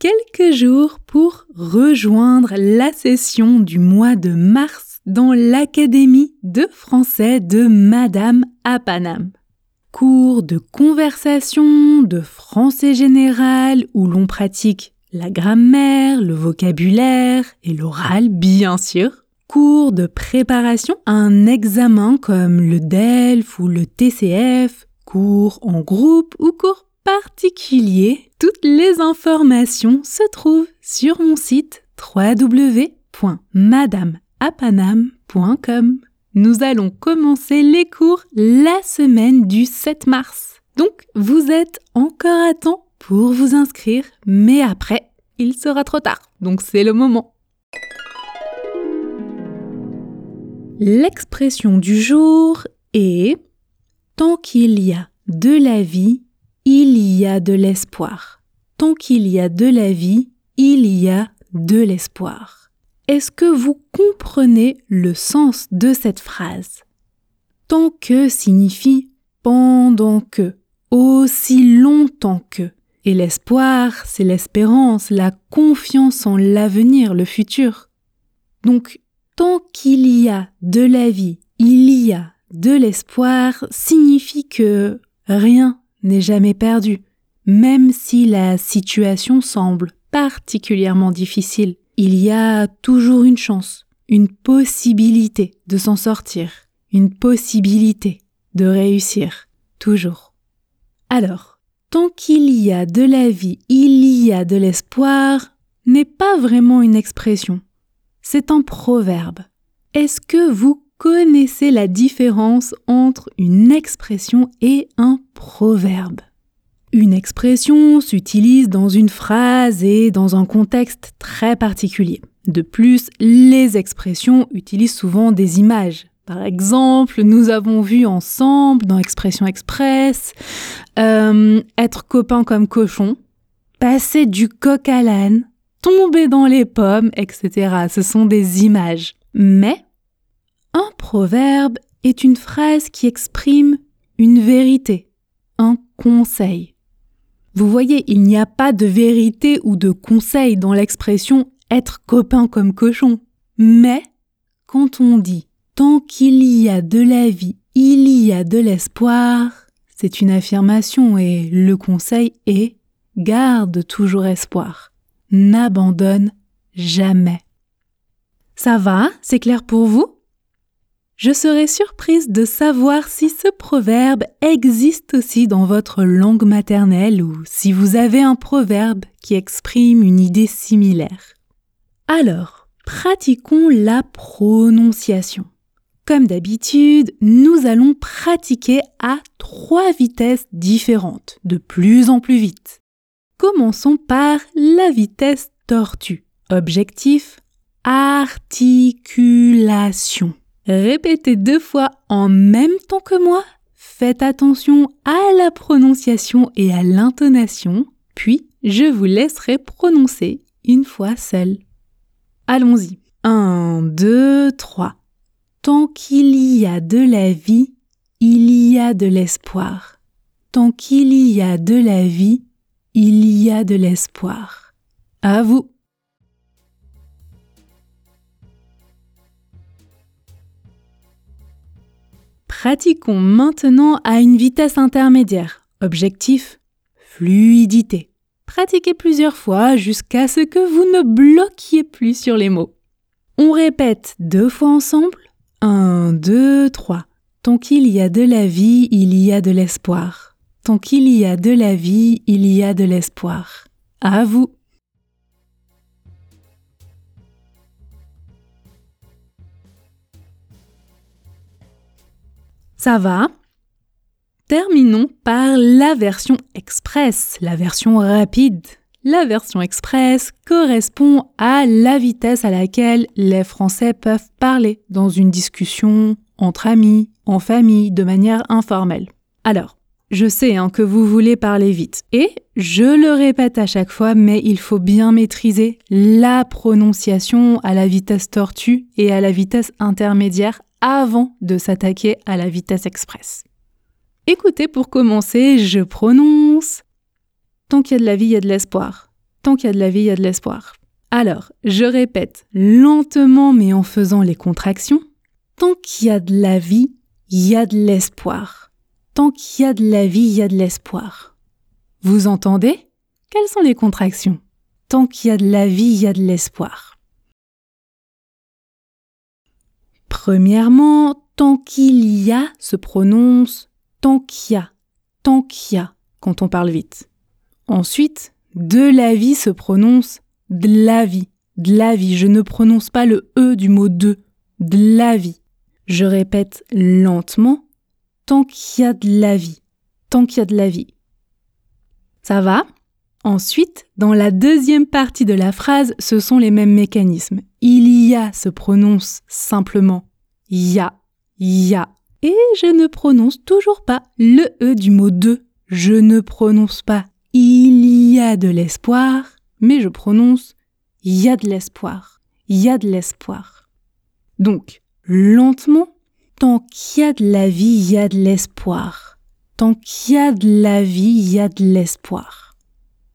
Quelques jours pour rejoindre la session du mois de mars dans l'Académie de français de Madame à Paname. Cours de conversation, de français général où l'on pratique la grammaire, le vocabulaire et l'oral bien sûr. Cours de préparation à un examen comme le DELF ou le TCF, cours en groupe ou cours particulier toutes les informations se trouvent sur mon site www.madameapanam.com. Nous allons commencer les cours la semaine du 7 mars. Donc, vous êtes encore à temps pour vous inscrire, mais après, il sera trop tard. Donc, c'est le moment. L'expression du jour est Tant qu'il y a de la vie, il y a de l'espoir. Tant qu'il y a de la vie, il y a de l'espoir. Est-ce que vous comprenez le sens de cette phrase? Tant que signifie pendant que, aussi longtemps que. Et l'espoir, c'est l'espérance, la confiance en l'avenir, le futur. Donc, tant qu'il y a de la vie, il y a de l'espoir, signifie que rien n'est jamais perdu, même si la situation semble particulièrement difficile. Il y a toujours une chance, une possibilité de s'en sortir, une possibilité de réussir, toujours. Alors, tant qu'il y a de la vie, il y a de l'espoir, n'est pas vraiment une expression, c'est un proverbe. Est-ce que vous connaissez la différence entre une expression et un proverbe. Une expression s'utilise dans une phrase et dans un contexte très particulier. De plus, les expressions utilisent souvent des images. Par exemple, nous avons vu ensemble dans Expression Express euh, être copain comme cochon, passer du coq à l'âne, tomber dans les pommes, etc. Ce sont des images. Mais un proverbe est une phrase qui exprime une vérité, un conseil. Vous voyez, il n'y a pas de vérité ou de conseil dans l'expression être copain comme cochon. Mais quand on dit tant qu'il y a de la vie, il y a de l'espoir, c'est une affirmation et le conseil est garde toujours espoir. N'abandonne jamais. Ça va C'est clair pour vous? Je serais surprise de savoir si ce proverbe existe aussi dans votre langue maternelle ou si vous avez un proverbe qui exprime une idée similaire. Alors, pratiquons la prononciation. Comme d'habitude, nous allons pratiquer à trois vitesses différentes, de plus en plus vite. Commençons par la vitesse tortue. Objectif articulation. Répétez deux fois en même temps que moi. Faites attention à la prononciation et à l'intonation, puis je vous laisserai prononcer une fois seul. Allons-y. 1, 2, 3. Tant qu'il y a de la vie, il y a de l'espoir. Tant qu'il y a de la vie, il y a de l'espoir. À vous. Pratiquons maintenant à une vitesse intermédiaire. Objectif fluidité. Pratiquez plusieurs fois jusqu'à ce que vous ne bloquiez plus sur les mots. On répète deux fois ensemble. 1, 2, 3. Tant qu'il y a de la vie, il y a de l'espoir. Tant qu'il y a de la vie, il y a de l'espoir. À vous. Ça va? Terminons par la version express, la version rapide, la version express correspond à la vitesse à laquelle les Français peuvent parler dans une discussion entre amis, en famille, de manière informelle. Alors, je sais hein, que vous voulez parler vite. Et je le répète à chaque fois, mais il faut bien maîtriser la prononciation à la vitesse tortue et à la vitesse intermédiaire avant de s'attaquer à la vitesse express. Écoutez, pour commencer, je prononce Tant qu'il y a de la vie, il y a de l'espoir. Tant qu'il y a de la vie, il y a de l'espoir. Alors, je répète lentement mais en faisant les contractions. Tant qu'il y a de la vie, il y a de l'espoir. Tant qu'il y a de la vie, il y a de l'espoir. Vous entendez Quelles sont les contractions Tant qu'il y a de la vie, il y a de l'espoir. Premièrement, tant qu'il y a se prononce tant qu'il y a, tant qu'il y a quand on parle vite. Ensuite, de la vie se prononce de la vie, de la vie. Je ne prononce pas le E du mot de, de la vie. Je répète lentement, tant qu'il y a de la vie, tant qu'il y a de la vie. Ça va? Ensuite, dans la deuxième partie de la phrase, ce sont les mêmes mécanismes. Il y a se prononce simplement ya, ya. Et je ne prononce toujours pas le E du mot de. Je ne prononce pas il y a de l'espoir, mais je prononce y a de l'espoir, y a de l'espoir. Donc, lentement, tant qu'il y a de la vie, il y a de l'espoir. Tant qu'il y a de la vie, il y a de l'espoir.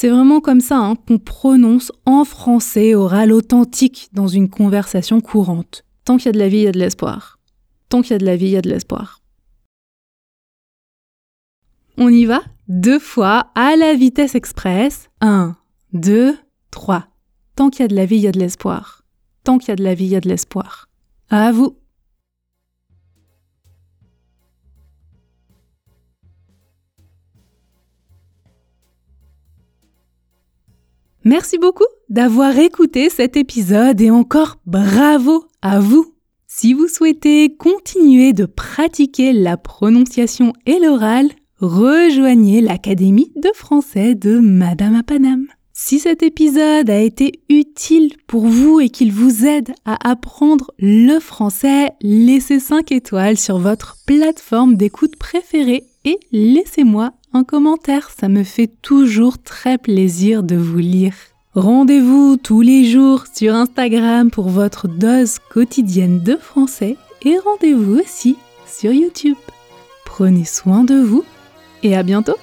C'est vraiment comme ça hein, qu'on prononce en français oral authentique dans une conversation courante. Tant qu'il y a de la vie, il y a de l'espoir. Tant qu'il y a de la vie, il y a de l'espoir. On y va? Deux fois à la vitesse express. Un, deux, trois. Tant qu'il y a de la vie, il y a de l'espoir. Tant qu'il y a de la vie, il y a de l'espoir. À vous. Merci beaucoup d'avoir écouté cet épisode et encore bravo à vous. Si vous souhaitez continuer de pratiquer la prononciation et l'oral, rejoignez l'Académie de français de Madame à Paname. Si cet épisode a été utile pour vous et qu'il vous aide à apprendre le français, laissez 5 étoiles sur votre plateforme d'écoute préférée et laissez-moi un commentaire, ça me fait toujours très plaisir de vous lire. Rendez-vous tous les jours sur Instagram pour votre dose quotidienne de français et rendez-vous aussi sur YouTube. Prenez soin de vous et à bientôt